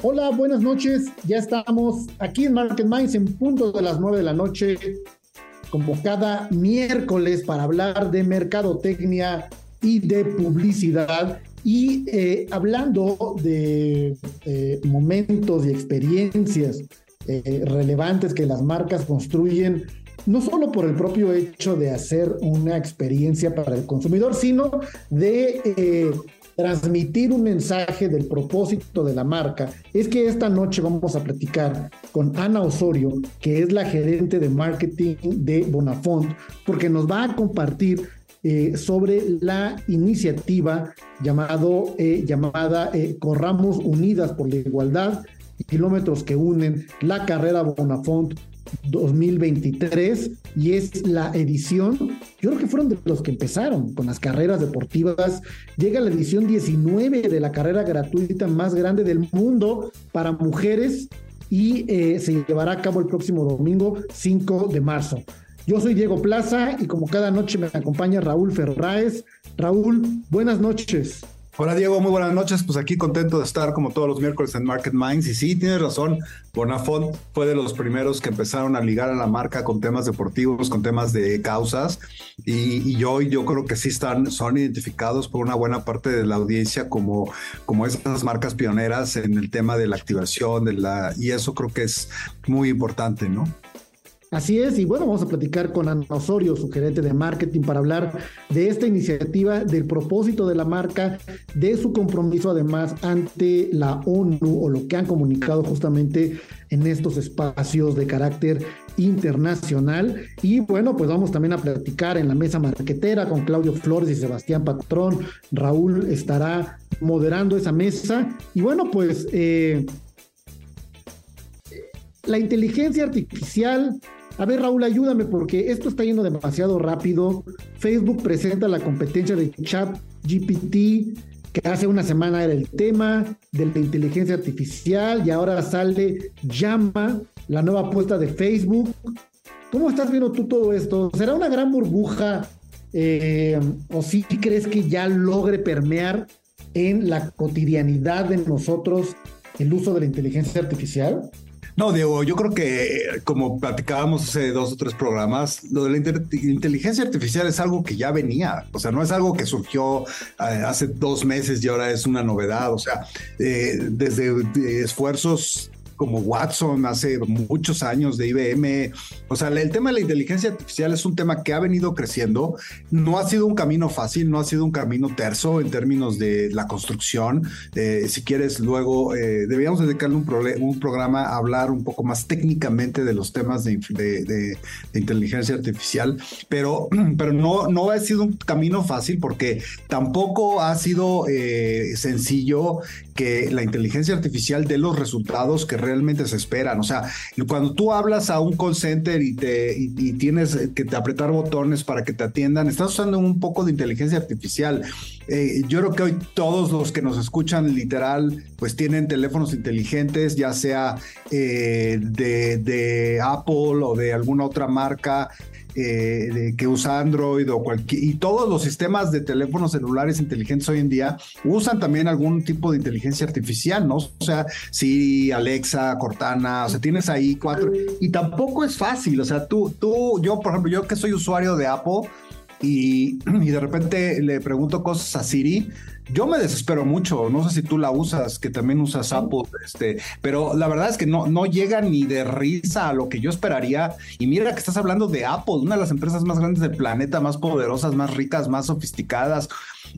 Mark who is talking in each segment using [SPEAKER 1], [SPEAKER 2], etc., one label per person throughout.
[SPEAKER 1] Hola, buenas noches. Ya estamos aquí en Market Minds en punto de las 9 de la noche, como cada miércoles para hablar de mercadotecnia y de publicidad. Y eh, hablando de eh, momentos y experiencias eh, relevantes que las marcas construyen, no solo por el propio hecho de hacer una experiencia para el consumidor, sino de transmitir un mensaje del propósito de la marca, es que esta noche vamos a platicar con Ana Osorio, que es la gerente de marketing de Bonafont, porque nos va a compartir eh, sobre la iniciativa llamado, eh, llamada eh, Corramos Unidas por la Igualdad, kilómetros que unen la carrera Bonafont 2023 y es la edición, yo creo que fueron de los que empezaron con las carreras deportivas, llega la edición 19 de la carrera gratuita más grande del mundo para mujeres y eh, se llevará a cabo el próximo domingo 5 de marzo. Yo soy Diego Plaza y como cada noche me acompaña Raúl Ferraez. Raúl, buenas noches.
[SPEAKER 2] Hola Diego, muy buenas noches. Pues aquí contento de estar como todos los miércoles en Market Minds. Y sí, tienes razón, Bonafont fue de los primeros que empezaron a ligar a la marca con temas deportivos, con temas de causas. Y, yo, yo creo que sí están, son identificados por una buena parte de la audiencia como, como esas marcas pioneras en el tema de la activación, de la, y eso creo que es muy importante, ¿no?
[SPEAKER 1] Así es, y bueno, vamos a platicar con Ana Osorio, su gerente de marketing, para hablar de esta iniciativa, del propósito de la marca, de su compromiso además ante la ONU o lo que han comunicado justamente en estos espacios de carácter internacional. Y bueno, pues vamos también a platicar en la mesa marquetera con Claudio Flores y Sebastián Patrón. Raúl estará moderando esa mesa. Y bueno, pues... Eh, la inteligencia artificial a ver, Raúl, ayúdame porque esto está yendo demasiado rápido. Facebook presenta la competencia de Chat GPT, que hace una semana era el tema de la inteligencia artificial y ahora sale Llama, la nueva apuesta de Facebook. ¿Cómo estás viendo tú todo esto? ¿Será una gran burbuja eh, o si sí crees que ya logre permear en la cotidianidad de nosotros el uso de la inteligencia artificial?
[SPEAKER 2] No, Diego, yo creo que como platicábamos hace dos o tres programas, lo de la inteligencia artificial es algo que ya venía, o sea, no es algo que surgió eh, hace dos meses y ahora es una novedad, o sea, eh, desde eh, esfuerzos como Watson hace muchos años de IBM. O sea, el tema de la inteligencia artificial es un tema que ha venido creciendo. No ha sido un camino fácil, no ha sido un camino terso en términos de la construcción. Eh, si quieres, luego eh, deberíamos dedicarle un, programa a hablar un poco más técnicamente de los temas de, inteligencia artificial, pero, pero no, no ha sido un camino fácil porque tampoco ha sido eh, sencillo que la inteligencia artificial dé los resultados que realmente se esperan. O sea, cuando tú hablas a un call center y, te, y, tienes que apretar botones para que te atiendan, estás usando un poco de inteligencia artificial. Eh, yo creo que hoy todos los que nos escuchan literal, pues tienen teléfonos inteligentes, ya sea eh, de, de Apple o de alguna otra marca. Eh, que usa Android o cualquier, y todos los sistemas de teléfonos celulares inteligentes hoy en día usan también algún tipo de inteligencia artificial, ¿no? O sea, si Alexa, Cortana, o sea, tienes ahí cuatro, y tampoco es fácil, o sea, tú, tú, yo, por ejemplo, yo que soy usuario de Apple y, y de repente le pregunto cosas a Siri, yo me desespero mucho, no sé si tú la usas, que también usas Apple, este, pero la verdad es que no, no llega ni de risa a lo que yo esperaría. Y mira que estás hablando de Apple, una de las empresas más grandes del planeta, más poderosas, más ricas, más sofisticadas.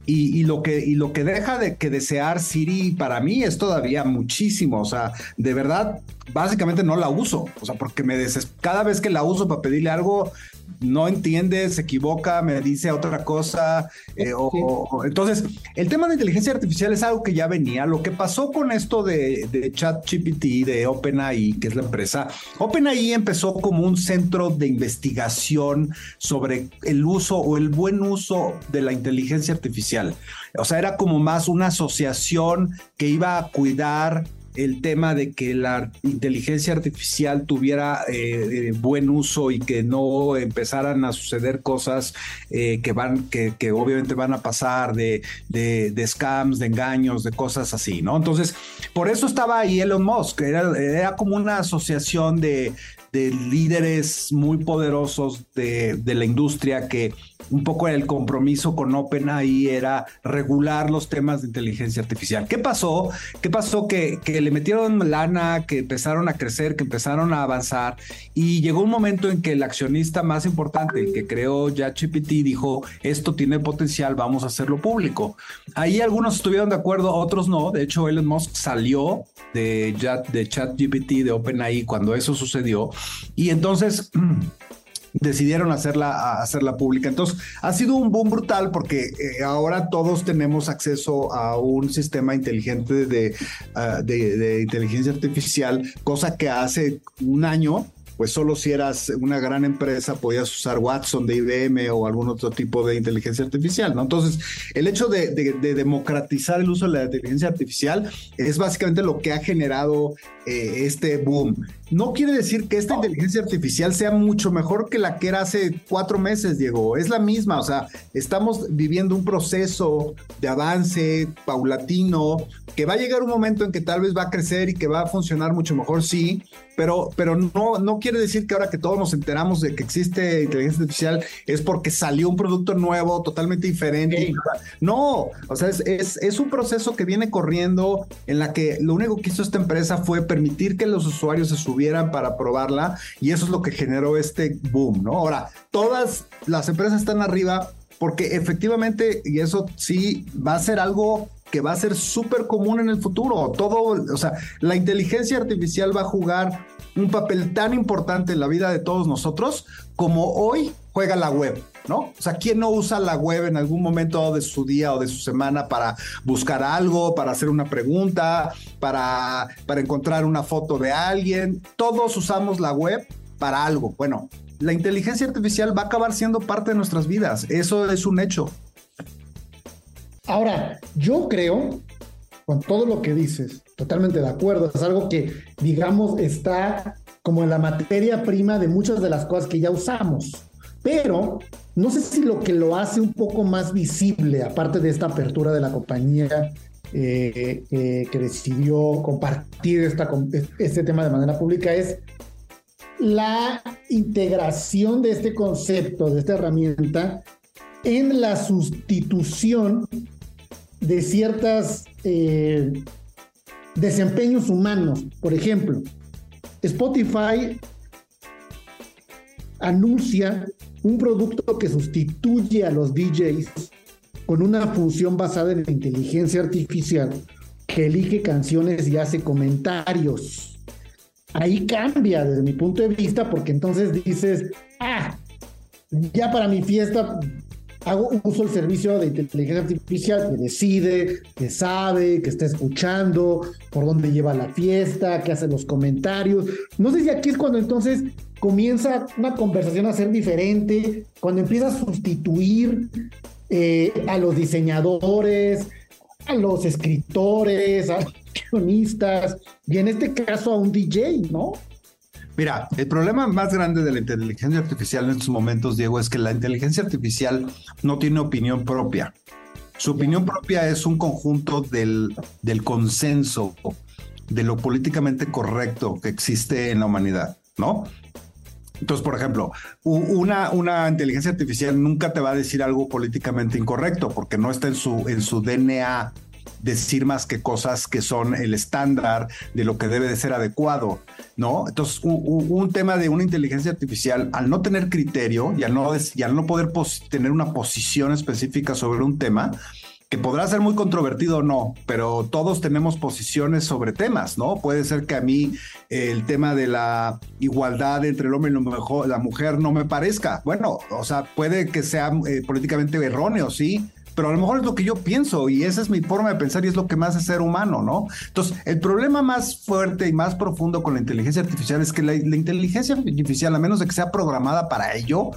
[SPEAKER 2] Y, lo que, y lo que deja de que desear Siri para mí es todavía muchísimo. O sea, de verdad, básicamente no la uso. O sea, porque me des cada vez que la uso para pedirle algo, no entiende, se equivoca, me dice otra cosa. Eh, o, entonces, el tema de inteligencia artificial es algo que ya venía. Lo que pasó con esto de, de ChatGPT, de OpenAI, que es la empresa, OpenAI empezó como un centro de investigación sobre el uso o el buen uso de la inteligencia artificial. O sea, era como más una asociación que iba a cuidar el tema de que la inteligencia artificial tuviera eh, eh, buen uso y que no empezaran a suceder cosas eh, que van, que, obviamente van a pasar de, de, scams, de engaños, de cosas así, ¿no? Entonces, por eso estaba ahí Elon Musk, era, era como una asociación de, de líderes muy poderosos de, de, la industria que un poco el compromiso con OpenAI era regular los temas de inteligencia artificial. ¿Qué pasó? ¿Qué pasó? Que, le metieron lana, que empezaron a crecer, que empezaron a avanzar y llegó un momento en que el accionista más importante, que creó ChatGPT, dijo, esto tiene potencial, vamos a hacerlo público. Ahí algunos estuvieron de acuerdo, otros no. De hecho, Elon Musk salió de ChatGPT, de OpenAI, cuando eso sucedió. Y entonces... decidieron hacerla, hacerla pública. Entonces, ha sido un boom brutal porque eh, ahora todos tenemos acceso a un sistema inteligente ah, de, de inteligencia artificial, cosa que hace un año pues solo si eras una gran empresa podías usar Watson de IBM o algún otro tipo de inteligencia artificial, ¿no? Entonces, el hecho de, democratizar el uso de la inteligencia artificial es básicamente lo que ha generado eh, este boom. No quiere decir que esta inteligencia artificial sea mucho mejor que la que era hace cuatro meses, Diego. Es la misma, o sea, estamos viviendo un proceso de avance paulatino que va a llegar un momento en que tal vez va a crecer y que va a funcionar mucho mejor, sí, pero, pero no, no quiere decir que ahora que todos nos enteramos de que existe inteligencia artificial es porque salió un producto nuevo, totalmente diferente. No, o sea, es, es, es, un proceso que viene corriendo en la que lo único que hizo esta empresa fue permitir que los usuarios se subieran para probarla y eso es lo que generó este boom, ¿no? Ahora, todas las empresas están arriba porque efectivamente, y eso sí va a ser algo que va a ser súper común en el futuro. Todo, o sea, la inteligencia artificial va a jugar un papel tan importante en la vida de todos nosotros como hoy juega la web, ¿no? O sea, ¿quién no usa la web en algún momento de su día o de su semana para buscar algo, para hacer una pregunta, para, para encontrar una foto de alguien? Todos usamos la web para algo. Bueno, la inteligencia artificial va a acabar siendo parte de nuestras vidas. Eso es un hecho.
[SPEAKER 1] Ahora, yo creo, con todo lo que dices, totalmente de acuerdo, es algo que, digamos, está como en la materia prima de muchas de las cosas que ya usamos. Pero no sé si lo que lo hace un poco más visible, aparte de esta apertura de la compañía eh, eh, que decidió compartir esta, este tema de manera pública, es la integración de este concepto, de esta herramienta, en la sustitución de ciertos eh, desempeños humanos. Por ejemplo, Spotify anuncia un producto que sustituye a los DJs con una función basada en la inteligencia artificial que elige canciones y hace comentarios. Ahí cambia desde mi punto de vista porque entonces dices, ah, ya para mi fiesta hago uso del servicio de inteligencia artificial que decide, que sabe, que está escuchando, por dónde lleva la fiesta, que hace los comentarios. No sé si aquí es cuando entonces comienza una conversación a ser diferente, cuando empieza a sustituir eh, a los diseñadores, a los escritores, a los guionistas, y en este caso a un DJ, ¿no?
[SPEAKER 2] Mira, el problema más grande de la inteligencia artificial en estos momentos, Diego, es que la inteligencia artificial no tiene opinión propia. Su opinión propia es un conjunto del, del consenso, de lo políticamente correcto que existe en la humanidad, ¿no? Entonces, por ejemplo, una, una inteligencia artificial nunca te va a decir algo políticamente incorrecto porque no está en su, en su DNA decir más que cosas que son el estándar de lo que debe de ser adecuado, ¿no? Entonces, un, tema de una inteligencia artificial, al no tener criterio y al no, y al no poder tener una posición específica sobre un tema, que podrá ser muy controvertido o no, pero todos tenemos posiciones sobre temas, ¿no? Puede ser que a mí el tema de la igualdad entre el hombre y la mujer no me parezca. Bueno, o sea, puede que sea eh, políticamente erróneo, sí, pero a lo mejor es lo que yo pienso y esa es mi forma de pensar y es lo que más hace ser humano, ¿no? Entonces, el problema más fuerte y más profundo con la inteligencia artificial es que la inteligencia artificial, a menos de que sea programada para ello,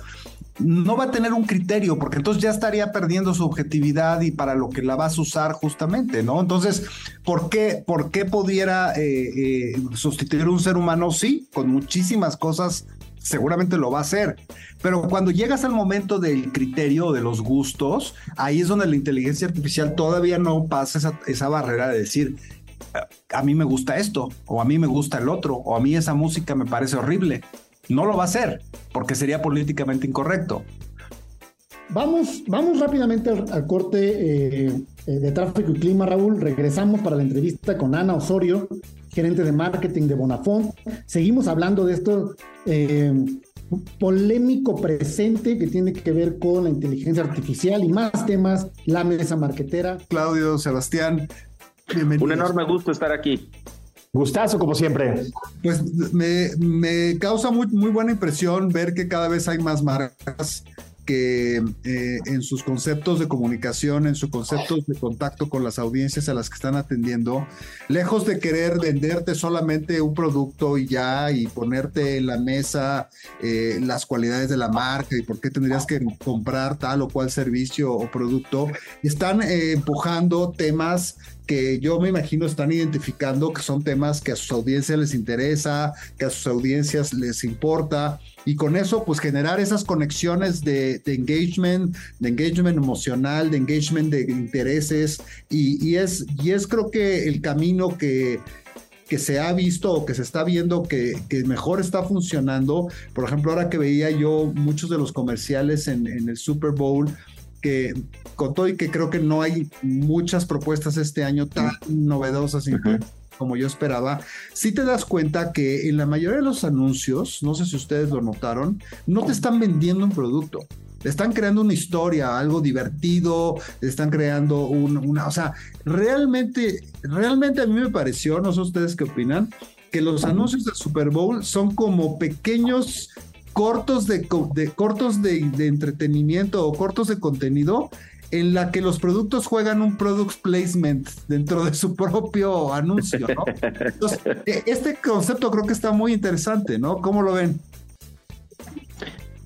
[SPEAKER 2] no va a tener un criterio, porque entonces ya estaría perdiendo su objetividad y para lo que la vas a usar justamente, ¿no? Entonces, ¿por qué, por qué pudiera eh, eh, sustituir un ser humano? Sí, con muchísimas cosas seguramente lo va a hacer. Pero cuando llegas al momento del criterio, de los gustos, ahí es donde la inteligencia artificial todavía no pasa esa, esa barrera de decir, a mí me gusta esto, o a mí me gusta el otro, o a mí esa música me parece horrible. No lo va a hacer porque sería políticamente incorrecto.
[SPEAKER 1] Vamos, vamos rápidamente al, corte eh, eh, de tráfico y clima, Raúl. Regresamos para la entrevista con Ana Osorio, gerente de marketing de Bonafont. Seguimos hablando de esto eh, polémico presente que tiene que ver con la inteligencia artificial y más temas, la mesa marquetera.
[SPEAKER 2] Claudio, Sebastián,
[SPEAKER 3] bienvenidos. Un enorme gusto estar aquí.
[SPEAKER 4] Gustazo, como siempre.
[SPEAKER 2] Pues me, causa muy, muy buena impresión ver que cada vez hay más marcas que eh, en sus conceptos de comunicación, en sus conceptos de contacto con las audiencias a las que están atendiendo, lejos de querer venderte solamente un producto y ya y ponerte en la mesa eh, las cualidades de la marca y por qué tendrías que comprar tal o cual servicio o producto, están eh, empujando temas que yo me imagino están identificando que son temas que a sus audiencias les interesa, que a sus audiencias les importa y con eso pues generar esas conexiones de, engagement, de engagement emocional, de engagement de intereses y, es, y es creo que el camino que, que se ha visto o que se está viendo que, mejor está funcionando. Por ejemplo, ahora que veía yo muchos de los comerciales en el Super Bowl, que con todo y que creo que no hay muchas propuestas este año tan novedosas como yo esperaba, sí te das cuenta que en la mayoría de los anuncios, no sé si ustedes lo notaron, no te están vendiendo un producto. están creando una historia, algo divertido, están creando una, o sea, realmente, realmente a mí me pareció, no sé ustedes qué opinan, que los anuncios del Super Bowl son como pequeños cortos de, cortos de, entretenimiento o cortos de contenido en la que los productos juegan un product placement dentro de su propio anuncio, ¿no? Entonces, e, este concepto creo que está muy interesante, ¿no? ¿Cómo lo ven?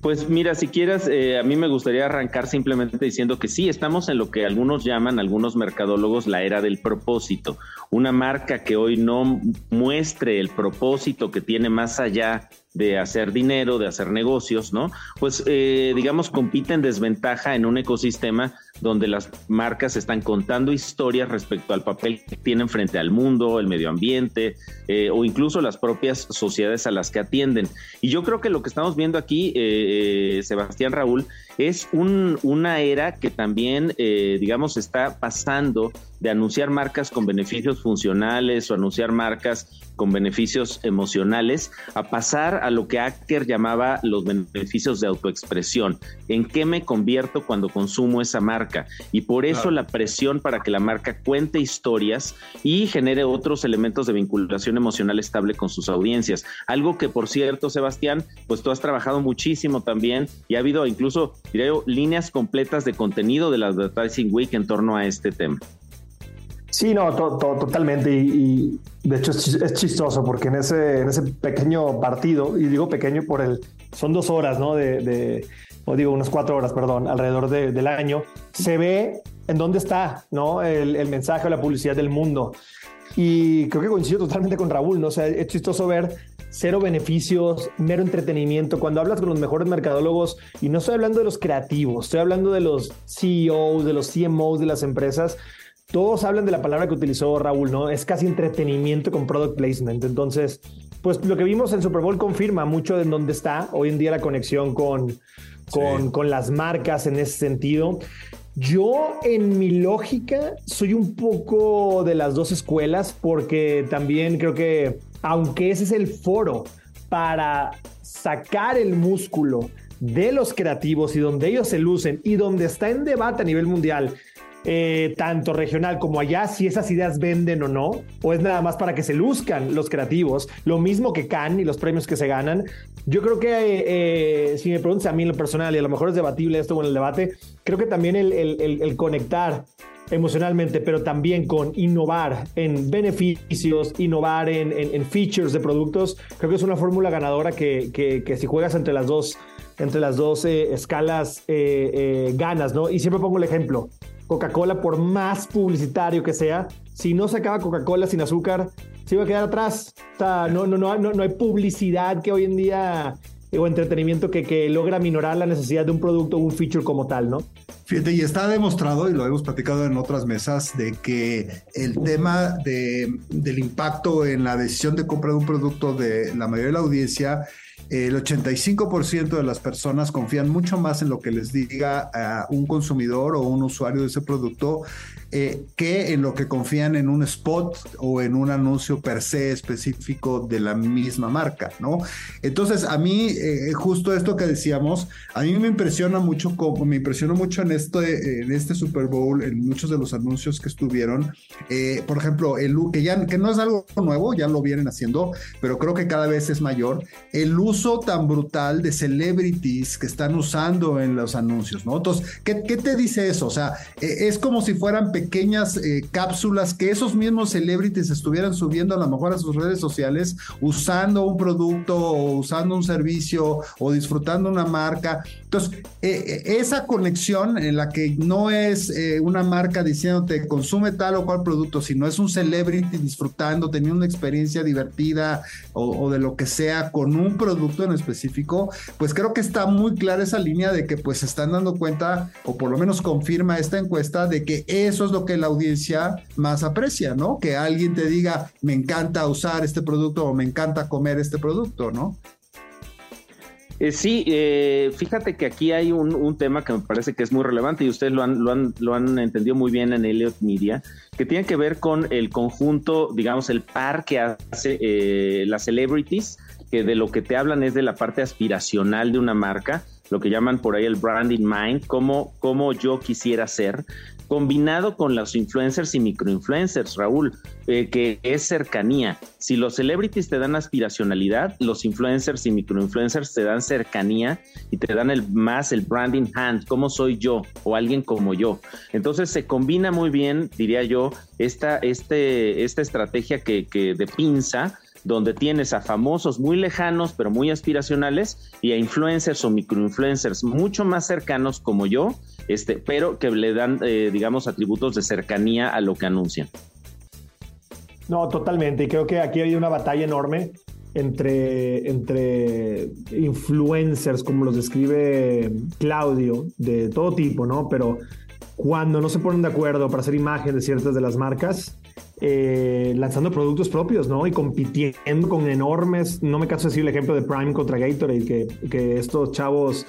[SPEAKER 3] Pues mira, si quieres, eh, a mí me gustaría arrancar simplemente diciendo que sí, estamos en lo que algunos llaman, algunos mercadólogos, la era del propósito. Una marca que hoy no muestre el propósito que tiene más allá de hacer dinero, de hacer negocios, ¿no? Pues eh, digamos compite en desventaja en un ecosistema donde las marcas están contando historias respecto al papel que tienen frente al mundo, el medio ambiente eh, o incluso las propias sociedades a las que atienden. Y yo creo que lo que estamos viendo aquí, eh, Sebastián Raúl, es un, una era que también, digamos, está pasando de anunciar marcas con beneficios funcionales o anunciar marcas con beneficios emocionales a pasar a lo que Acker llamaba los beneficios de autoexpresión. ¿En qué me convierto cuando consumo esa marca? Y por eso la presión para que la marca cuente historias y genere otros elementos de vinculación emocional estable con sus audiencias. Algo que, por cierto, Sebastián, pues tú has trabajado muchísimo también y ha habido incluso, diría yo, líneas completas de contenido de la Advertising Week en torno a este tema.
[SPEAKER 4] Sí, no, totalmente. Y, de hecho es chistoso porque en ese, en ese pequeño partido, y digo pequeño por el, son dos horas, ¿no? De, o digo unas cuatro horas, perdón, alrededor del año, se ve en dónde está, ¿no? El, el mensaje o la publicidad del mundo. Y creo que coincido totalmente con Raúl, ¿no? O sea, es chistoso ver cero beneficios, mero entretenimiento. Cuando hablas con los mejores mercadólogos, y no estoy hablando de los creativos, estoy hablando de los CEOs, de los CMOs de las empresas, todos hablan de la palabra que utilizó Raúl, ¿no? Es casi entretenimiento con product placement. Entonces, pues lo que vimos en Super Bowl confirma mucho de dónde está hoy en día la conexión con, con, con las marcas en ese sentido. Yo, en mi lógica, soy un poco de las dos escuelas, porque también creo que, aunque ese es el foro para sacar el músculo de los creativos y donde ellos se lucen y donde está en debate a nivel mundial eh, tanto regional como allá, si esas ideas venden o no, o es nada más para que se luzcan los creativos, lo mismo que Cannes y los premios que se ganan. Yo creo que, eh, eh, si me preguntas a mí en lo personal, y a lo mejor es debatible esto en el debate, creo que también el, conectar emocionalmente, pero también con innovar en beneficios, innovar en, features de productos, creo que es una fórmula ganadora que, que, si juegas entre las dos, entre las dos escalas ganas, ¿no? Y siempre pongo el ejemplo. Coca-Cola, por más publicitario que sea, si no se acaba Coca-Cola sin azúcar, se iba a quedar atrás. O sea, no, no, no, no, hay publicidad que hoy en día o entretenimiento que, que logra minorar la necesidad de un producto o un feature como tal, ¿no?
[SPEAKER 2] Fíjate, y está demostrado, y lo hemos platicado en otras mesas, de que el tema de, del impacto en la decisión de compra de un producto de la mayoría de la audiencia el 85% de las personas confían mucho más en lo que les diga a un consumidor o un usuario de ese producto eh, que en lo que confían en un spot o en un anuncio per se específico de la misma marca, ¿no? Entonces, a mí, eh, justo esto que decíamos, a mí me impresiona mucho, como me impresionó mucho en este, en este Super Bowl, en muchos de los anuncios que estuvieron, eh, por ejemplo, el que ya que no es algo nuevo, ya lo vienen haciendo, pero creo que cada vez es mayor, el uso tan brutal de celebrities que están usando en los anuncios, ¿no? Entonces, ¿qué, qué te dice eso? O sea, es como si fueran pequeñas eh, cápsulas que esos mismos celebrities estuvieran subiendo a lo mejor a sus redes sociales usando un producto o usando un servicio o disfrutando una marca. Entonces, eh, eh, esa conexión en la que no es una marca diciéndote consume tal o cual producto, sino es un celebrity disfrutando, teniendo una experiencia divertida o, de lo que sea con un producto en específico, pues creo que está muy clara esa línea de que pues se están dando cuenta o por lo menos confirma esta encuesta de que eso lo que la audiencia más aprecia, ¿no? Que alguien te diga, me encanta usar este producto o me encanta comer este producto, ¿no?
[SPEAKER 3] Eh, sí, eh, fíjate que aquí hay un, tema que me parece que es muy relevante y ustedes lo han, lo han, lo han entendido muy bien en Elliot Media, que tiene que ver con el conjunto, digamos, el par que hace eh, las celebrities, que de lo que te hablan es de la parte aspiracional de una marca, lo que llaman por ahí el branding mind, cómo, cómo yo quisiera ser, combinado con los influencers y microinfluencers, Raúl, eh, que es cercanía. Si los celebrities te dan aspiracionalidad, los influencers y microinfluencers te dan cercanía y te dan el más el branding hand, cómo soy yo o alguien como yo. Entonces se combina muy bien, diría yo, esta, este, esta estrategia que, que de pinza donde tienes a famosos muy lejanos pero muy aspiracionales y a influencers o microinfluencers mucho más cercanos como yo, este, pero que le dan, eh, digamos, atributos de cercanía a lo que anuncian.
[SPEAKER 4] No, totalmente. Y creo que aquí hay una batalla enorme entre, entre influencers, como los describe Claudio, de todo tipo, ¿no? Pero cuando no se ponen de acuerdo para hacer imagen de ciertas de las marcas, eh, lanzando productos propios, ¿no? Y compitiendo con enormes, no me canso de decir el ejemplo de Prime contra Gatorade, que, que estos chavos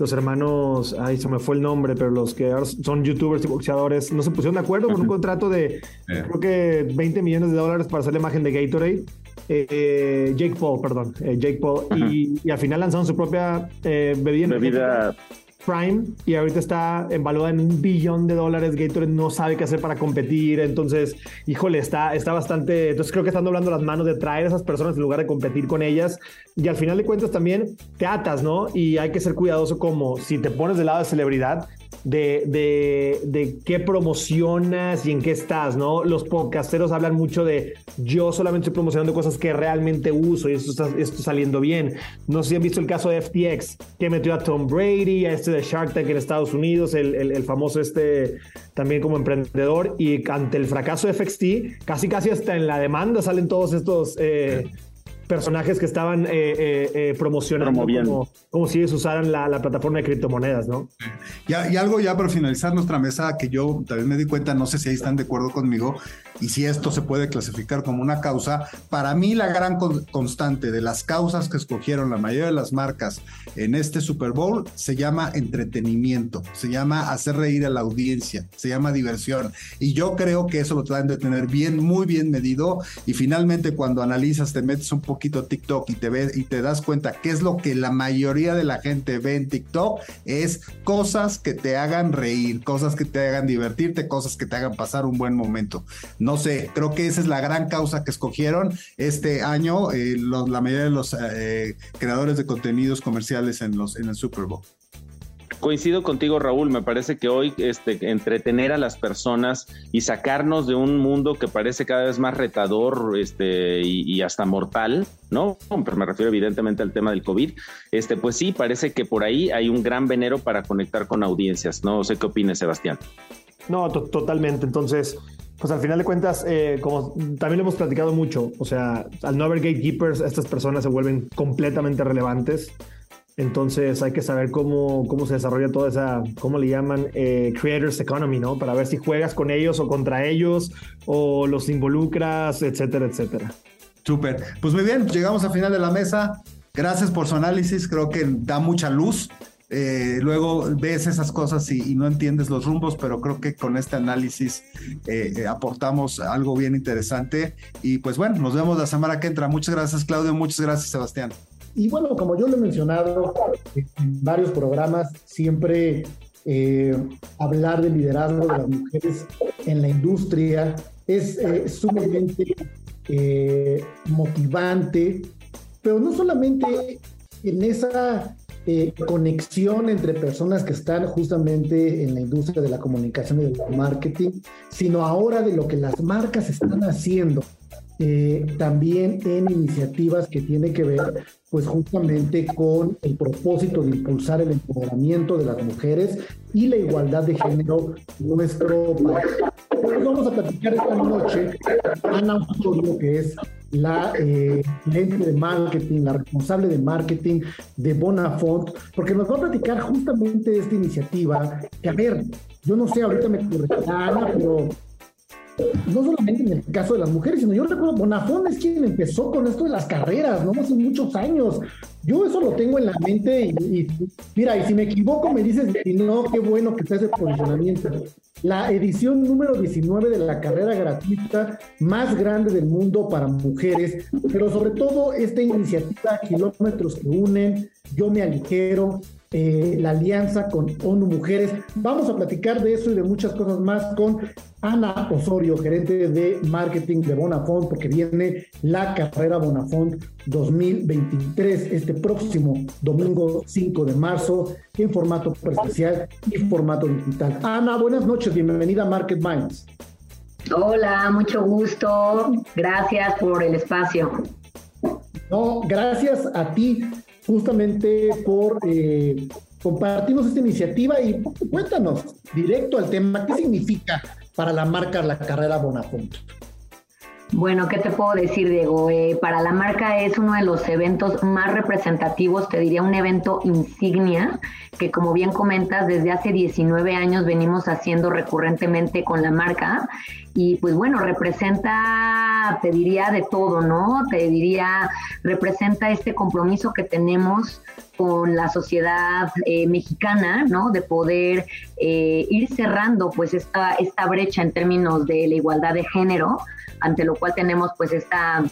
[SPEAKER 4] los hermanos, ay, se me fue el nombre, pero los que son youtubers y boxeadores, no se pusieron de acuerdo con un contrato de, creo que 20 millones de dólares para hacer la imagen de Gatorade. Eh, Jake Paul, perdón, eh, Jake Paul, y, al final lanzaron su propia eh, bebida.
[SPEAKER 3] Bebida
[SPEAKER 4] Prime y ahorita está evaluada en un billón de dólares. Gatorade no sabe qué hacer para competir. Entonces, híjole, está, está bastante. Entonces, creo que están doblando las manos de traer a esas personas en lugar de competir con ellas. Y al final de cuentas, también te atas, ¿no? Y hay que ser cuidadoso, como si te pones del lado de celebridad, de, de, de, qué promocionas y en qué estás, ¿no? Los podcasteros hablan mucho de yo solamente estoy promocionando cosas que realmente uso y esto está, esto saliendo bien. No sé si han visto el caso de FTX, que metió a Tom Brady, a este de Shark Tank en Estados Unidos, el, el, famoso este también como emprendedor, y ante el fracaso de FXT, casi casi hasta en la demanda salen todos estos... Eh, personajes que estaban eh, eh, eh, promocionando como, como, si ellos usaran la, la, plataforma de criptomonedas, ¿no?
[SPEAKER 2] Y, y, algo ya para finalizar nuestra mesa que yo también me di cuenta, no sé si ahí están de acuerdo conmigo, y si esto se puede clasificar como una causa, para mí la gran constante de las causas que escogieron la mayoría de las marcas en este Super Bowl se llama entretenimiento, se llama hacer reír a la audiencia, se llama diversión. Y yo creo que eso lo traen de tener bien, muy bien medido. Y finalmente cuando analizas, te metes un poquito TikTok y te ves y te das cuenta qué es lo que la mayoría de la gente ve en TikTok, es cosas que te hagan reír, cosas que te hagan divertirte, cosas que te hagan pasar un buen momento. No sé, creo que esa es la gran causa que escogieron este año eh, la mayoría de los eh, creadores de contenidos comerciales en, los, en el Super Bowl.
[SPEAKER 3] Coincido contigo, Raúl. Me parece que hoy este, entretener a las personas y sacarnos de un mundo que parece cada vez más retador este, y, hasta mortal, ¿no? Pero me refiero evidentemente al tema del COVID. Este, pues sí, parece que por ahí hay un gran venero para conectar con audiencias. No sé qué opines, Sebastián.
[SPEAKER 4] No, totalmente. Entonces, pues al final de cuentas, eh, como también lo hemos platicado mucho, o sea, al no haber gatekeepers, estas personas se vuelven completamente relevantes. Entonces hay que saber cómo, cómo se desarrolla toda esa, ¿cómo le llaman? Eh, creators Economy, ¿no? Para ver si juegas con ellos o contra ellos o los involucras, etcétera, etcétera.
[SPEAKER 2] Súper. Pues muy bien, llegamos al final de la mesa. Gracias por su análisis, creo que da mucha luz. Eh, luego ves esas cosas y, no entiendes los rumbos, pero creo que con este análisis eh, aportamos algo bien interesante. Y pues bueno, nos vemos la semana que entra. Muchas gracias, Claudio. Muchas gracias, Sebastián.
[SPEAKER 1] Y bueno, como yo lo he mencionado en varios programas, siempre eh, hablar del liderazgo de las mujeres en la industria es eh, sumamente eh, motivante, pero no solamente en esa conexión entre personas que están justamente en la industria de la comunicación y del marketing, sino ahora de lo que las marcas están haciendo eh, también en iniciativas que tienen que ver pues justamente con el propósito de impulsar el empoderamiento de las mujeres y la igualdad de género en nuestro país. vamos a platicar esta noche Ana Osorio, que es la eh, de marketing, la responsable de marketing de Bonafont, porque nos va a platicar justamente esta iniciativa, que a ver, yo no sé, ahorita me corregirá Ana, pero no solamente en el caso de las mujeres, sino yo recuerdo, Bonafón es quien empezó con esto de las carreras, ¿no? Hace muchos años. Yo eso lo tengo en la mente y, mira, y si me equivoco me dices, y no, qué bueno que está ese posicionamiento. La edición número 19 de la carrera gratuita más grande del mundo para mujeres, pero sobre todo esta iniciativa Kilómetros que unen, Yo me aligero, eh, la alianza con ONU Mujeres. Vamos a platicar de eso y de muchas cosas más con Ana Osorio, gerente de marketing de Bonafont, porque viene la carrera Bonafont 2023 este próximo domingo 5 de marzo en formato presencial y formato digital. Ana, buenas noches, bienvenida a Market Minds.
[SPEAKER 5] Hola, mucho gusto. Gracias por el espacio.
[SPEAKER 1] No, gracias a ti justamente por eh, compartirnos esta iniciativa y cuéntanos directo al tema, ¿qué significa para la marca la carrera Bonafont?
[SPEAKER 5] Bueno, ¿qué te puedo decir, Diego? Eh, para la marca es uno de los eventos más representativos, te diría un evento insignia, que como bien comentas, desde hace 19 años venimos haciendo recurrentemente con la marca. Y pues bueno, representa, te diría de todo, ¿no? Te diría, representa este compromiso que tenemos con la sociedad eh, mexicana, ¿no? De poder eh, ir cerrando pues esta, esta brecha en términos de la igualdad de género ante lo cual tenemos pues esta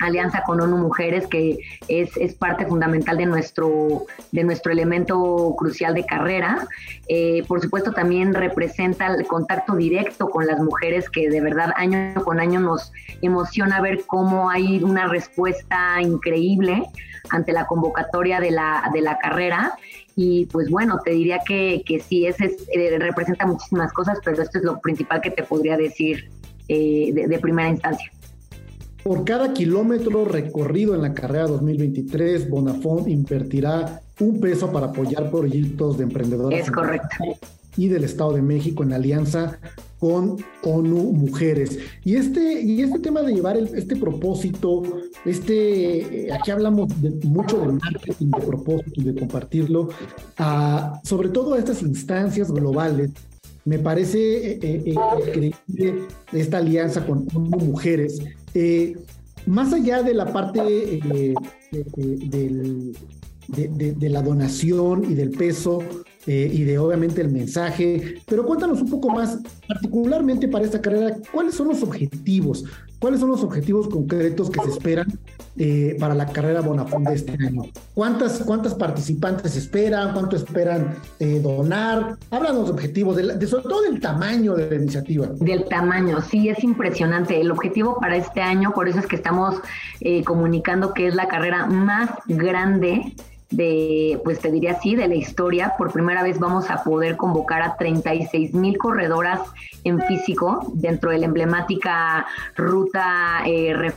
[SPEAKER 5] alianza con ONU Mujeres, que es, es, parte fundamental de nuestro, de nuestro elemento crucial de carrera. Eh, por supuesto, también representa el contacto directo con las mujeres, que de verdad año con año nos emociona ver cómo hay una respuesta increíble ante la convocatoria de la, de la carrera. Y pues bueno, te diría que, que sí, ese eh, representa muchísimas cosas, pero esto es lo principal que te podría decir eh, de, primera instancia.
[SPEAKER 1] Por cada kilómetro recorrido en la carrera 2023, Bonafont invertirá un peso para apoyar proyectos de emprendedores.
[SPEAKER 5] Es correcto.
[SPEAKER 1] Y del Estado de México en alianza con ONU Mujeres. Y este, y este tema de llevar este propósito, este, eh, aquí hablamos mucho de marketing, de propósito y de compartirlo, sobre todo a estas instancias globales me parece eh, eh, eh, increíble esta alianza con mujeres. más allá de la parte de, la donación y del peso y de obviamente el mensaje, pero cuéntanos un poco más, particularmente para esta carrera, ¿cuáles son los objetivos? ¿Cuáles son los objetivos concretos que se esperan eh, para la carrera Bonafont de este año? ¿Cuántas, cuántas participantes esperan? ¿Cuánto esperan eh, donar? Háblanos de objetivos, de, sobre todo del tamaño de la iniciativa.
[SPEAKER 5] Del tamaño, sí, es impresionante. El objetivo para este año, por eso es que estamos eh, comunicando que es la carrera más grande de, pues te diría así, de la historia. Por primera vez vamos a poder convocar a 36 mil corredoras en físico dentro de la emblemática ruta eh,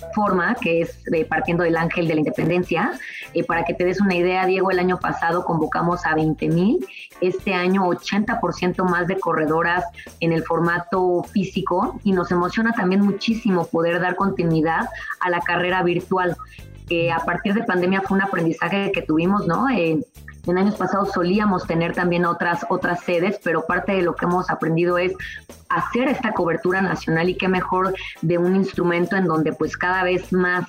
[SPEAKER 5] Reforma, que es eh, partiendo del Ángel de la Independencia. Eh, para que te des una idea, Diego, el año pasado convocamos a 20 mil, este año 80% más de corredoras en el formato físico y nos emociona también muchísimo poder dar continuidad a la carrera virtual que a partir de pandemia fue un aprendizaje que tuvimos, ¿no? en años pasados solíamos tener también otras, otras sedes, pero parte de lo que hemos aprendido es hacer esta cobertura nacional y qué mejor de un instrumento en donde pues cada vez más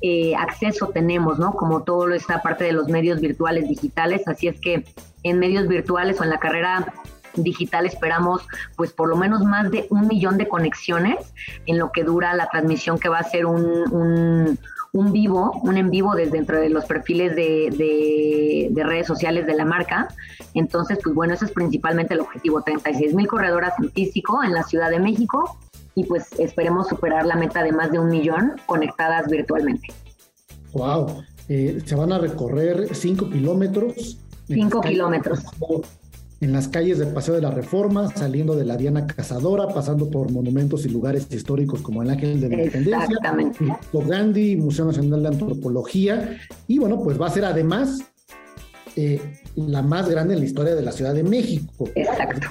[SPEAKER 5] eh, acceso tenemos, ¿no? Como todo esta parte de los medios virtuales digitales, así es que en medios virtuales o en la carrera digital esperamos pues por lo menos más de un millón de conexiones en lo que dura la transmisión que va a ser un un vivo, un en vivo desde dentro de los perfiles de, redes sociales de la marca. Entonces, pues bueno, ese es principalmente el objetivo, 36 mil corredoras en físico en la Ciudad de México y pues esperemos superar la meta de más de un millón conectadas virtualmente.
[SPEAKER 1] Wow, eh, se van a recorrer 5 kilómetros.
[SPEAKER 5] 5 kilómetros
[SPEAKER 1] en las calles del Paseo de la Reforma, saliendo de la Diana Cazadora, pasando por monumentos y lugares históricos como el Ángel de la Independencia, Gandhi, Museo Nacional de Antropología, y bueno, pues va a ser además eh, la más grande en la historia de la Ciudad de México.
[SPEAKER 5] Exacto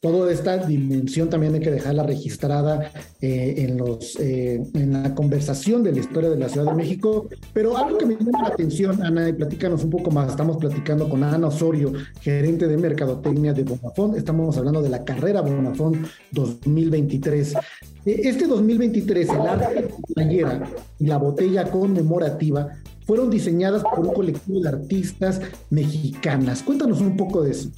[SPEAKER 1] toda esta dimensión también hay que dejarla registrada eh, en, los, eh, en la conversación de la historia de la Ciudad de México. Pero algo que me llama la atención, Ana, y platícanos un poco más. Estamos platicando con Ana Osorio, gerente de Mercadotecnia de Bonafont. Estamos hablando de la carrera Bonafont 2023. E, este 2023, el arte de la playera y la botella conmemorativa fueron diseñadas por un colectivo de artistas mexicanas. Cuéntanos un poco de eso.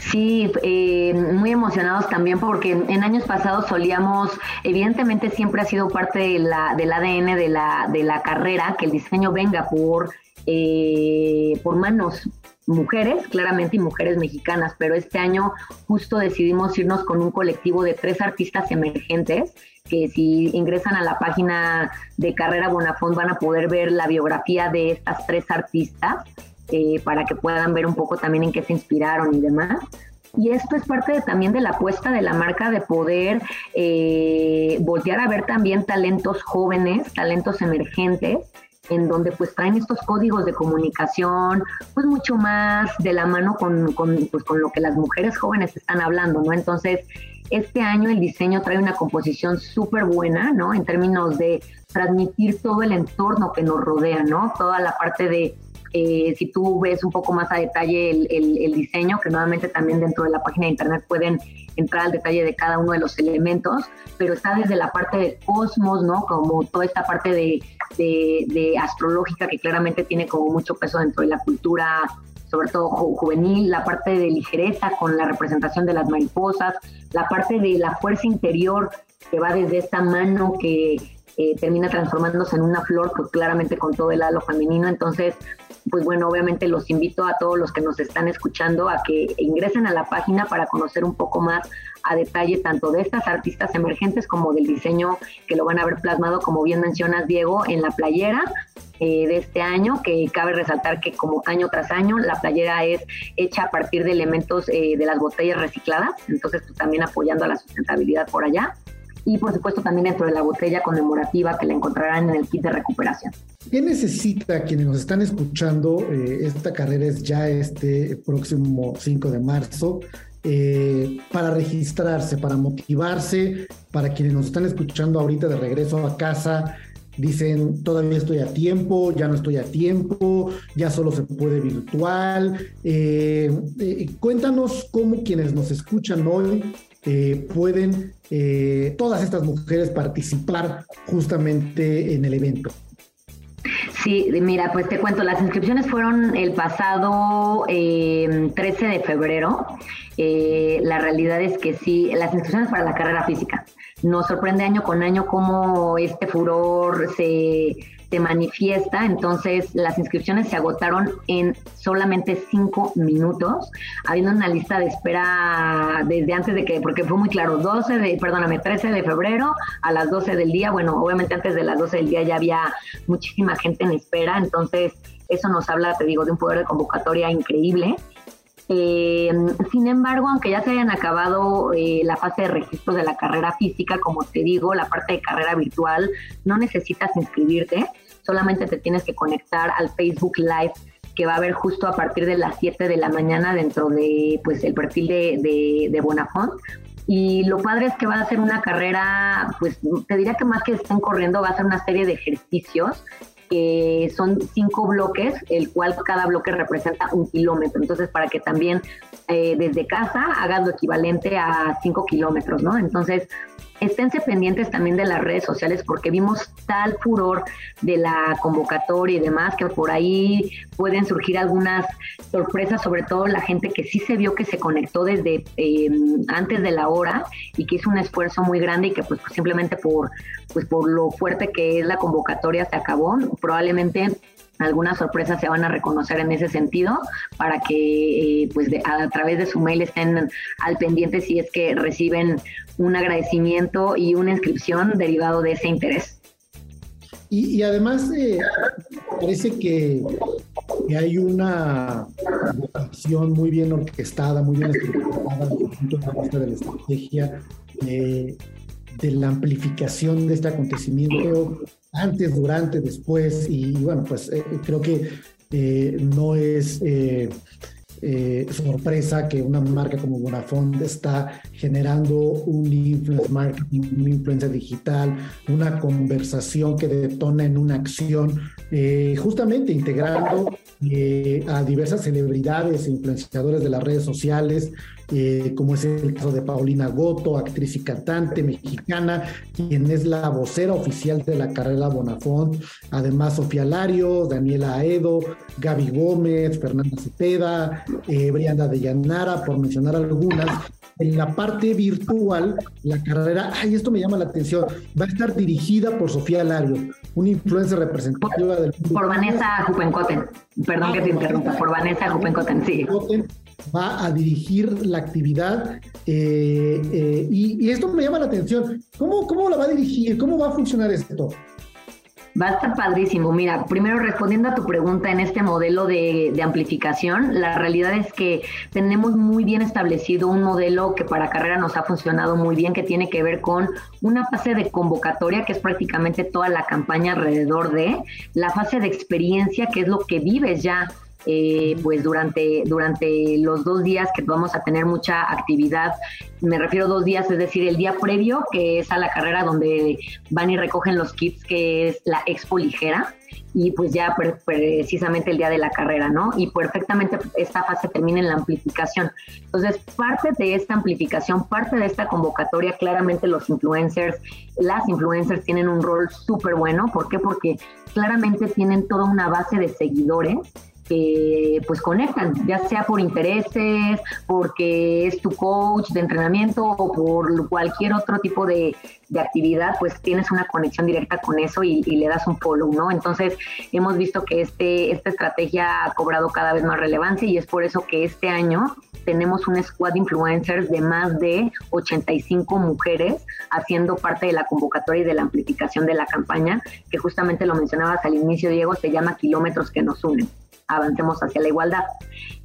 [SPEAKER 5] Sí, eh, muy emocionados también porque en años pasados solíamos, evidentemente siempre ha sido parte de la, del ADN de la, de la carrera que el diseño venga por, eh, por manos mujeres, claramente, y mujeres mexicanas, pero este año justo decidimos irnos con un colectivo de tres artistas emergentes que si ingresan a la página de Carrera Bonafont van a poder ver la biografía de estas tres artistas eh, para que puedan ver un poco también en qué se inspiraron y demás. Y esto es parte también de la apuesta de la marca de poder eh, voltear a ver también talentos jóvenes, talentos emergentes en donde pues traen estos códigos de comunicación, pues mucho más de la mano con, con, pues, con lo que las mujeres jóvenes están hablando, ¿no? Entonces, este año el diseño trae una composición súper buena, ¿no? En términos de transmitir todo el entorno que nos rodea, ¿no? Toda la parte de eh, si tú ves un poco más a detalle el, diseño, que nuevamente también dentro de la página de internet pueden entrar al detalle de cada uno de los elementos, pero está desde la parte del cosmos, ¿no? Como toda esta parte de, de astrológica que claramente tiene como mucho peso dentro de la cultura sobre todo juvenil, la parte de ligereza con la representación de las mariposas, la parte de la fuerza interior que va desde esta mano que eh, termina transformándose en una flor, pues claramente con todo el halo femenino. Entonces, pues bueno, obviamente los invito a todos los que nos están escuchando a que ingresen a la página para conocer un poco más a detalle tanto de estas artistas emergentes como del diseño que lo van a ver plasmado, como bien mencionas Diego, en la playera eh, de este año, que cabe resaltar que como año tras año la playera es hecha a partir de elementos eh, de las botellas recicladas, entonces pues, también apoyando a la sustentabilidad por allá y por supuesto también dentro de la botella conmemorativa que la encontrarán en el kit de recuperación.
[SPEAKER 1] ¿Qué necesita quienes nos están escuchando? Eh, esta carrera es ya este próximo 5 de marzo. Eh, para registrarse, para motivarse, para quienes nos están escuchando ahorita de regreso a casa, dicen todavía estoy a tiempo, ya no estoy a tiempo, ya solo se puede virtual. Eh, cuéntanos cómo quienes nos escuchan hoy pueden eh, todas estas mujeres participar justamente en el evento.
[SPEAKER 5] Sí, mira, pues te cuento, las inscripciones fueron el pasado 13 eh, de febrero. Eh, la realidad es que sí, las inscripciones para la carrera física. Nos sorprende año con año cómo este furor se, se manifiesta, entonces las inscripciones se agotaron en solamente cinco minutos, habiendo una lista de espera desde antes de que, porque fue muy claro, 12 de, perdóname, 13 de febrero a las 12 del día, bueno, obviamente antes de las 12 del día ya había muchísima gente en espera, entonces eso nos habla, te digo, de un poder de convocatoria increíble. Eh, sin embargo, aunque ya se hayan acabado eh, la fase de registro de la carrera física, como te digo, la parte de carrera virtual, no necesitas inscribirte, solamente te tienes que conectar al Facebook Live que va a haber justo a partir de las 7 de la mañana dentro de pues el perfil de, de, de Bonafont. Y lo padre es que va a ser una carrera, pues te diría que más que estén corriendo, va a ser una serie de ejercicios que son cinco bloques, el cual cada bloque representa un kilómetro. Entonces, para que también eh, desde casa hagas lo equivalente a cinco kilómetros, ¿no? Entonces, esténse pendientes también de las redes sociales porque vimos tal furor de la convocatoria y demás que por ahí pueden surgir algunas sorpresas, sobre todo la gente que sí se vio que se conectó desde em, antes de la hora y que hizo un esfuerzo muy grande y que pues simplemente por, pues por lo fuerte que es la convocatoria se acabó. Probablemente algunas sorpresas se van a reconocer en ese sentido para que eh, pues a, través de su mail estén al pendiente si es que reciben un agradecimiento y una inscripción derivado de ese interés.
[SPEAKER 1] Y, además eh, parece que, hay una acción muy bien orquestada, muy bien estructurada desde el punto de vista de la estrategia, eh, de la amplificación de este acontecimiento antes, durante, después, y bueno, pues eh, creo que eh, no es eh, sorpresa que una marca como Bonafont está generando un influence marketing, una influencia digital, una conversación que detona en una acción, justamente integrando a diversas celebridades e influenciadores de las redes sociales, eh, como es el caso de Paulina Goto, actriz y cantante mexicana, quien es la vocera oficial de la carrera Bonafont, además Sofía Lario, Daniela Aedo, Gaby Gómez, Fernanda Cepeda, eh, Brianda de Llanara, por mencionar algunas. En la parte virtual, la carrera, ay, esto me llama la atención, va a estar dirigida por Sofía Lario, una influencer representativa del...
[SPEAKER 5] Por Vanessa Jupencoten, perdón que te interrumpa, por Vanessa Jupencoten, sí
[SPEAKER 1] va a dirigir la actividad eh, eh, y, esto me llama la atención. ¿Cómo, ¿Cómo la va a dirigir? ¿Cómo va a funcionar esto?
[SPEAKER 5] Va a estar padrísimo. Mira, primero respondiendo a tu pregunta en este modelo de, de, amplificación, la realidad es que tenemos muy bien establecido un modelo que para carrera nos ha funcionado muy bien, que tiene que ver con una fase de convocatoria, que es prácticamente toda la campaña alrededor de, la fase de experiencia, que es lo que vives ya eh, pues durante, durante los dos días que vamos a tener mucha actividad, me refiero a dos días, es decir, el día previo, que es a la carrera donde van y recogen los kits, que es la expo ligera, y pues ya precisamente el día de la carrera, ¿no? Y perfectamente esta fase termina en la amplificación. Entonces, parte de esta amplificación, parte de esta convocatoria, claramente los influencers, las influencers tienen un rol súper bueno. ¿Por qué? Porque claramente tienen toda una base de seguidores que pues conectan, ya sea por intereses, porque es tu coach de entrenamiento o por cualquier otro tipo de, actividad, pues tienes una conexión directa con eso y, le das un follow, ¿no? Entonces hemos visto que este, esta estrategia ha cobrado cada vez más relevancia y es por eso que este año tenemos un squad de influencers de más de 85 mujeres haciendo parte de la convocatoria y de la amplificación de la campaña, que justamente lo mencionabas al inicio, Diego, se llama Kilómetros que nos unen avancemos hacia la igualdad.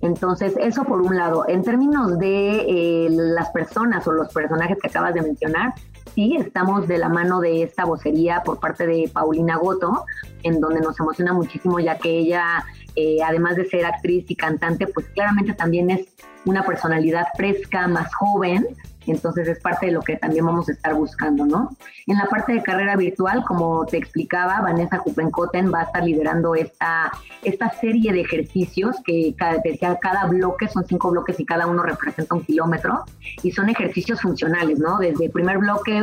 [SPEAKER 5] Entonces, eso por un lado. En términos de eh, las personas o los personajes que acabas de mencionar, sí, estamos de la mano de esta vocería por parte de Paulina Goto, en donde nos emociona muchísimo, ya que ella, eh, además de ser actriz y cantante, pues claramente también es una personalidad fresca, más joven, entonces es parte de lo que también vamos a estar buscando, ¿no? En la parte de carrera virtual, como te explicaba, Vanessa Jupencoten va a estar liderando esta, esta serie de ejercicios que cada, cada bloque son cinco bloques y cada uno representa un kilómetro y son ejercicios funcionales, ¿no? Desde el primer bloque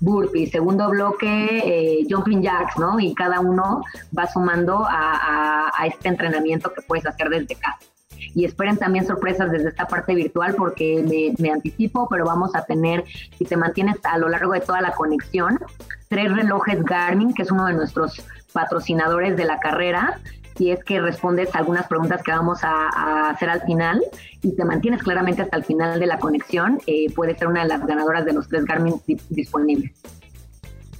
[SPEAKER 5] burpee, segundo bloque eh, jumping jacks, ¿no? Y cada uno va sumando a este entrenamiento que puedes hacer desde casa y esperen también sorpresas desde esta parte virtual porque me, anticipo, pero vamos a tener, si te mantienes a lo largo de toda la conexión, tres relojes Garmin, que es uno de nuestros patrocinadores de la carrera, si es que respondes a algunas preguntas que vamos a, hacer al final y te mantienes claramente hasta el final de la conexión, eh, puede ser una de las ganadoras de los tres Garmin disponibles.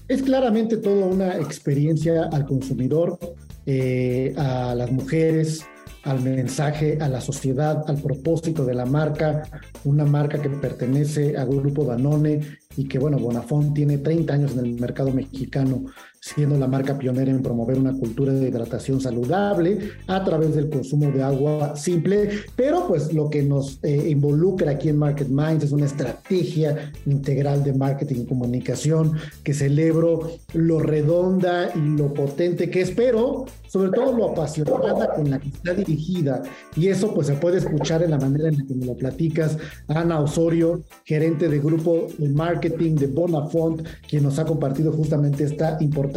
[SPEAKER 1] Es claramente toda una experiencia al consumidor, eh, a las mujeres, al mensaje, a la sociedad, al propósito de la marca, una marca que pertenece a Grupo Danone y que, bueno, Bonafont tiene 30 años en el mercado mexicano, siendo la marca pionera en promover una cultura de hidratación saludable a través del consumo de agua simple, pero pues lo que nos eh, involucra aquí en Market Minds es una estrategia integral de marketing y comunicación que celebro lo redonda y lo potente que es, pero sobre todo lo apasionada con la que está dirigida. Y eso pues se puede escuchar en la manera en la que me lo platicas, Ana Osorio, gerente de grupo de marketing de Bonafont, quien nos ha compartido justamente esta importante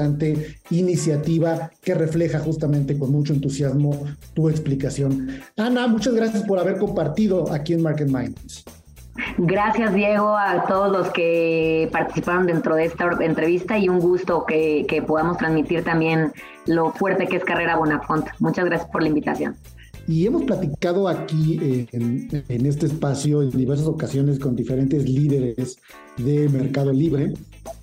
[SPEAKER 1] iniciativa que refleja justamente con mucho entusiasmo tu explicación. Ana, muchas gracias por haber compartido aquí en Market Minds.
[SPEAKER 5] Gracias, Diego, a todos los que participaron dentro de esta entrevista y un gusto que, podamos transmitir también lo fuerte que es Carrera Bonafont. Muchas gracias por la invitación.
[SPEAKER 1] Y hemos platicado aquí eh, en, este espacio en diversas ocasiones con diferentes líderes de Mercado Libre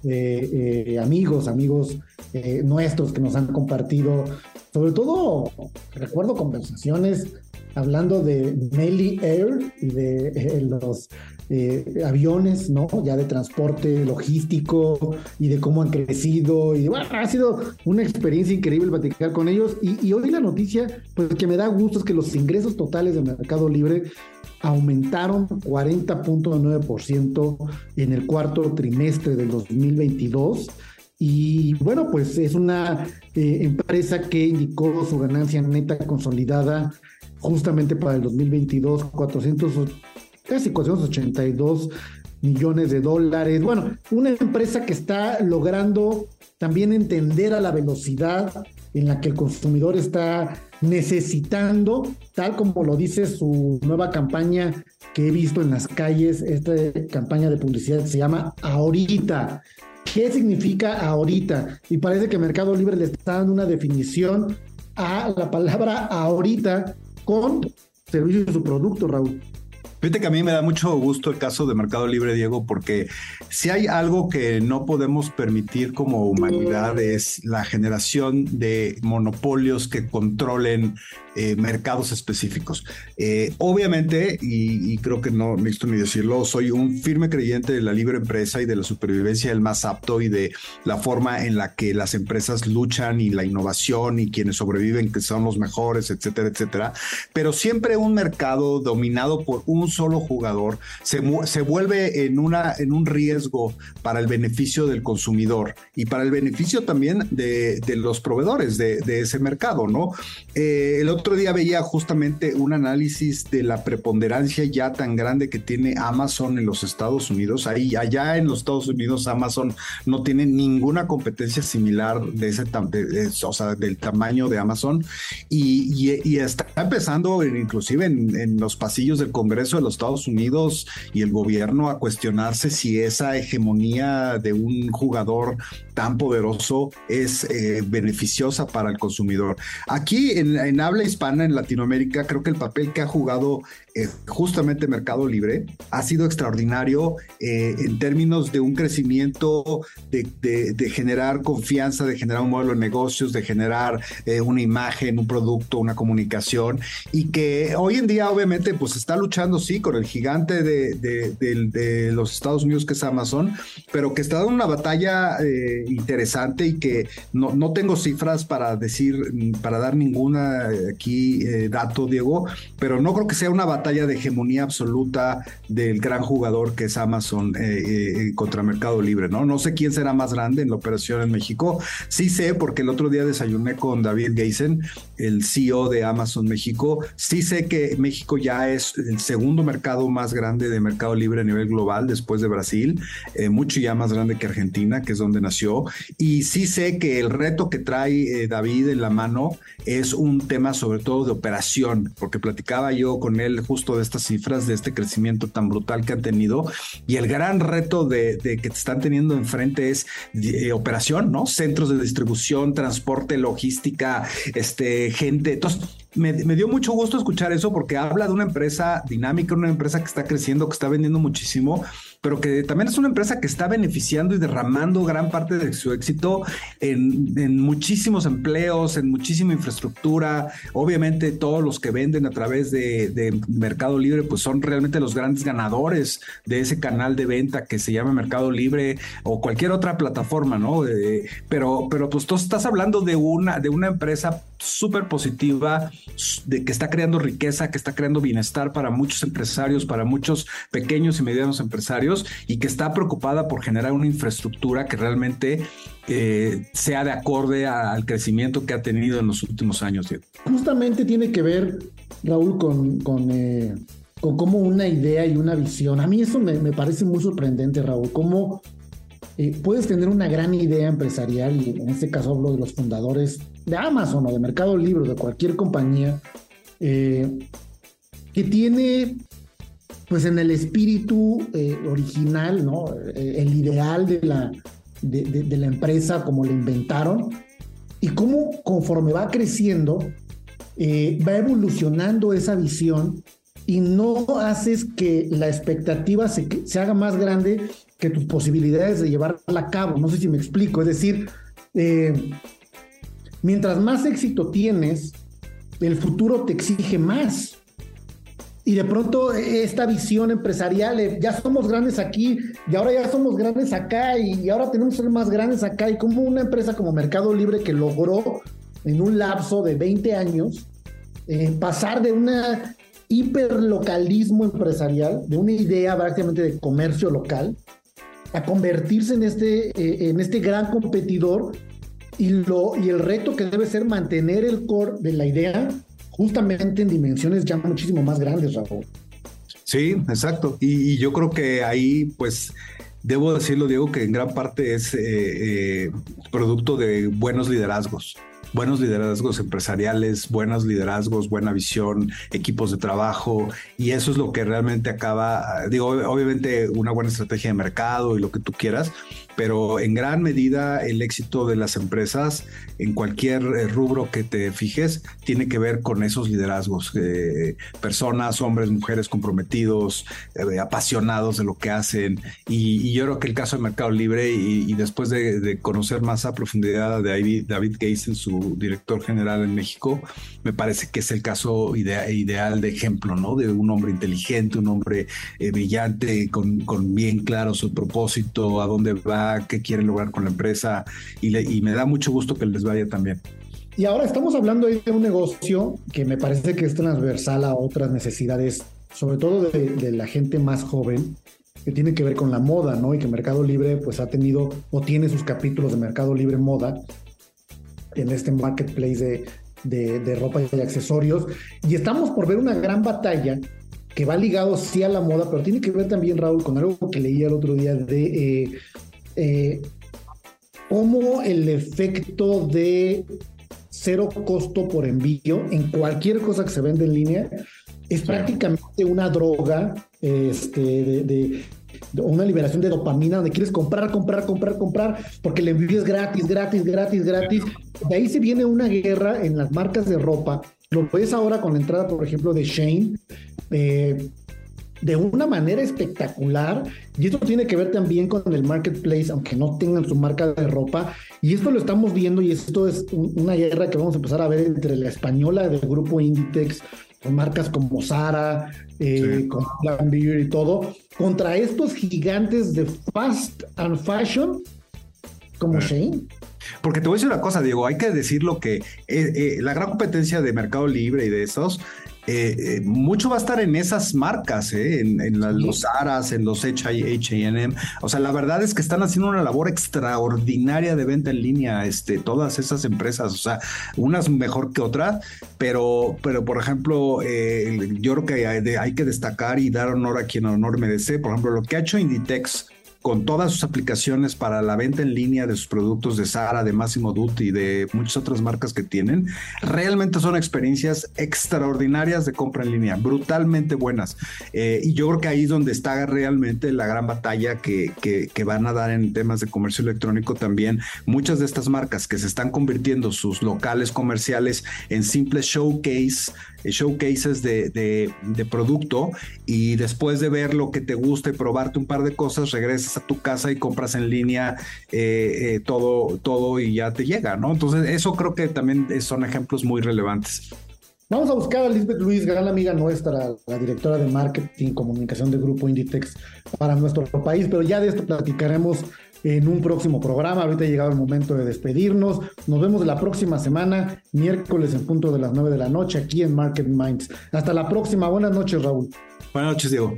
[SPEAKER 1] eh, eh, amigos, amigos eh, nuestros que nos han compartido, sobre todo recuerdo conversaciones hablando de Melly Air y de los aviones, ¿no? Ya de transporte logístico y de cómo han crecido. Y bueno, ha sido una experiencia increíble platicar con ellos. Y, y hoy la noticia, pues que me da gusto es que los ingresos totales de Mercado Libre aumentaron 40.9% en el cuarto trimestre del 2022. Y bueno, pues es una eh, empresa que indicó su ganancia neta consolidada justamente para el 2022, 400, casi 482 millones de dólares. Bueno, una empresa que está logrando también entender a la velocidad en la que el consumidor está necesitando, tal como lo dice su nueva campaña que he visto en las calles, esta campaña de publicidad se llama Ahorita. ¿Qué significa ahorita? Y parece que Mercado Libre le está dando una definición a la palabra ahorita con servicio de su producto, Raúl.
[SPEAKER 2] Fíjate que a mí me da mucho gusto el caso de Mercado Libre, Diego, porque si hay algo que no podemos permitir como humanidad es la generación de monopolios que controlen eh, mercados específicos. Eh, obviamente, y, creo que no necesito ni decirlo, soy un firme creyente de la libre empresa y de la supervivencia del más apto y de la forma en la que las empresas luchan y la innovación y quienes sobreviven que son los mejores, etcétera, etcétera. Pero siempre un mercado dominado por un solo jugador se, se vuelve en, una, en un riesgo para el beneficio del consumidor y para el beneficio también de, de los proveedores de, de, ese mercado, ¿no? Eh, el otro otro día veía justamente un análisis de la preponderancia ya tan grande que tiene Amazon en los Estados Unidos. Ahí, allá en los Estados Unidos, Amazon no tiene ninguna competencia similar de ese, o sea, del tamaño de Amazon y, está empezando, inclusive en, en, los pasillos del Congreso de los Estados Unidos y el gobierno a cuestionarse si esa hegemonía de un jugador tan poderoso es eh, beneficiosa para el consumidor. Aquí en, en habla hispana, en Latinoamérica, creo que el papel que ha jugado eh, justamente Mercado Libre ha sido extraordinario eh, en términos de un crecimiento, de, generar confianza, de generar un modelo de negocios, de generar eh, una imagen, un producto, una comunicación y que hoy en día obviamente pues está luchando sí con el gigante de, los Estados Unidos que es Amazon, pero que está dando una batalla interesante y que no, no tengo cifras para decir, para dar ninguna aquí dato, Diego, pero no creo que sea una batalla de hegemonía absoluta del gran jugador que es Amazon eh, eh, contra Mercado Libre, ¿no? No sé quién será más grande en la operación en México. Sí sé, porque el otro día desayuné con David Geisen, el CEO de Amazon México. Sí sé que México ya es el segundo mercado más grande de Mercado Libre a nivel global después de Brasil, eh, mucho ya más grande que Argentina, que es donde nació. Y sí sé que el reto que trae David en la mano es un tema sobre todo de operación, porque platicaba yo con él justo de estas cifras, de este crecimiento tan brutal que han tenido. Y el gran reto de, que te están teniendo enfrente es eh, operación, ¿no? Centros de distribución, transporte, logística, este, gente. Entonces, me, dio mucho gusto escuchar eso porque habla de una empresa dinámica, una empresa que está creciendo, que está vendiendo muchísimo pero que también es una empresa que está beneficiando y derramando gran parte de su éxito en, muchísimos empleos, en muchísima infraestructura. Obviamente todos los que venden a través de, Mercado Libre, pues son realmente los grandes ganadores de ese canal de venta que se llama Mercado Libre o cualquier otra plataforma, ¿no? pero, pero pues tú estás hablando de una, de una empresa súper positiva, de que está creando riqueza, que está creando bienestar para muchos empresarios, para muchos pequeños y medianos empresarios, y que está preocupada por generar una infraestructura que realmente eh, sea de acorde al crecimiento que ha tenido en los últimos años.
[SPEAKER 1] Justamente tiene que ver, Raúl, con, con, eh, con cómo una idea y una visión. A mí eso me, me parece muy sorprendente, Raúl, cómo eh, puedes tener una gran idea empresarial, y en este caso hablo de los fundadores de Amazon o de Mercado Libre, de cualquier compañía, eh, que tiene, pues en el espíritu eh, original, ¿no? el ideal de la, de, la empresa como la inventaron, y cómo conforme va creciendo, va evolucionando esa visión y no haces que la expectativa se, se haga más grande que tus posibilidades de llevarla a cabo. No sé si me explico. Es decir, eh, mientras más éxito tienes, el futuro te exige más. Y de pronto esta visión empresarial, eh, ya somos grandes aquí y ahora ya somos grandes acá y, ahora tenemos que ser más grandes acá. Y como una empresa como Mercado Libre que logró en un lapso de 20 años eh, pasar de una hiperlocalismo empresarial, de una idea prácticamente de comercio local, a convertirse en este, eh, en este gran competidor y, lo, y el reto que debe ser mantener el core de la idea justamente en dimensiones ya muchísimo más grandes, Raúl.
[SPEAKER 2] Sí, exacto. Y, yo creo que ahí, pues, debo decirlo, Diego, que en gran parte es eh, eh, producto de buenos liderazgos. buenos liderazgos empresariales, buenos liderazgos, buena visión, equipos de trabajo, y eso es lo que realmente acaba, digo, obviamente una buena estrategia de mercado y lo que tú quieras, pero en gran medida el éxito de las empresas en cualquier eh, rubro que te fijes tiene que ver con esos liderazgos, eh, personas, hombres, mujeres comprometidos, eh, apasionados de lo que hacen. Y, yo creo que el caso de Mercado Libre y, después de, conocer más a profundidad de David, David en su director general en México, me parece que es el caso ideal de ejemplo, ¿no? De un hombre inteligente, un hombre brillante, con, con bien claro su propósito, a dónde va qué quieren lograr con la empresa y, me da mucho gusto que les vaya también.
[SPEAKER 1] Y ahora estamos hablando de un negocio que me parece que es transversal a otras necesidades, sobre todo de, la gente más joven, que tiene que ver con la moda, ¿no? Y que Mercado Libre pues ha tenido o tiene sus capítulos de Mercado Libre Moda en este marketplace de, de, ropa y accesorios. Y estamos por ver una gran batalla que va ligado sí a la moda, pero tiene que ver también, Raúl, con algo que leí el otro día de eh, eh, cómo el efecto de cero costo por envío en cualquier cosa que se vende en línea es prácticamente una droga este, de, una liberación de dopamina donde quieres comprar, comprar, comprar, comprar, porque el envío es gratis, gratis, gratis, gratis. De ahí se viene una guerra en las marcas de ropa. Lo ves ahora con la entrada, por ejemplo, de Shane. Eh, de una manera espectacular. Y esto tiene que ver también con el marketplace, aunque no tengan su marca de ropa. Y esto lo estamos viendo y esto es una guerra que vamos a empezar a ver entre la española del grupo Inditex, con marcas como Zara, eh, con Plan y todo, contra estos gigantes de fast and fashion como Shane.
[SPEAKER 2] Porque te voy a decir una cosa, Diego, hay que decirlo que eh, eh, la gran competencia de Mercado Libre y de esos eh, eh, mucho va a estar en esas marcas, eh, en, los Aras, en los HM. O sea, la verdad es que están haciendo una labor extraordinaria de venta en línea, este, todas esas empresas. O sea, unas mejor que otras, pero, pero por ejemplo, yo creo que hay, hay, que destacar y dar honor a quien honor merece. Por ejemplo, lo que ha hecho Inditex con todas sus aplicaciones para la venta en línea de sus productos de Sara, de Massimo Dutti de muchas otras marcas que tienen, realmente son experiencias extraordinarias de compra en línea, brutalmente buenas. Eh, y yo creo que ahí es donde está realmente la gran batalla que, que, van a dar en temas de comercio electrónico también. Muchas de estas marcas que se están convirtiendo sus locales comerciales en simples showcase showcases de, de, producto y después de ver lo que te gusta y probarte un par de cosas, regresas a tu casa y compras en línea eh, eh, todo, todo y ya te llega, ¿no? Entonces, eso creo que también son ejemplos muy relevantes.
[SPEAKER 1] Vamos a buscar a Lisbeth Luis, gran amiga nuestra, la directora de marketing y comunicación del grupo Inditex para nuestro país, pero ya de esto platicaremos en un próximo programa. Ahorita ha llegado el momento de despedirnos. Nos vemos la próxima semana, miércoles en punto de las 9 de la noche, aquí en Market Minds. Hasta la próxima. Buenas noches, Raúl.
[SPEAKER 2] Buenas noches, Diego.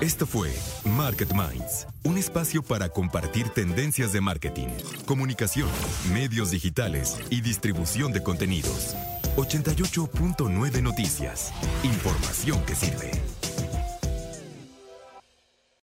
[SPEAKER 6] Esto fue Market Minds, un espacio para compartir tendencias de marketing, comunicación, medios digitales y distribución de contenidos. 88.9 Noticias. Información que sirve.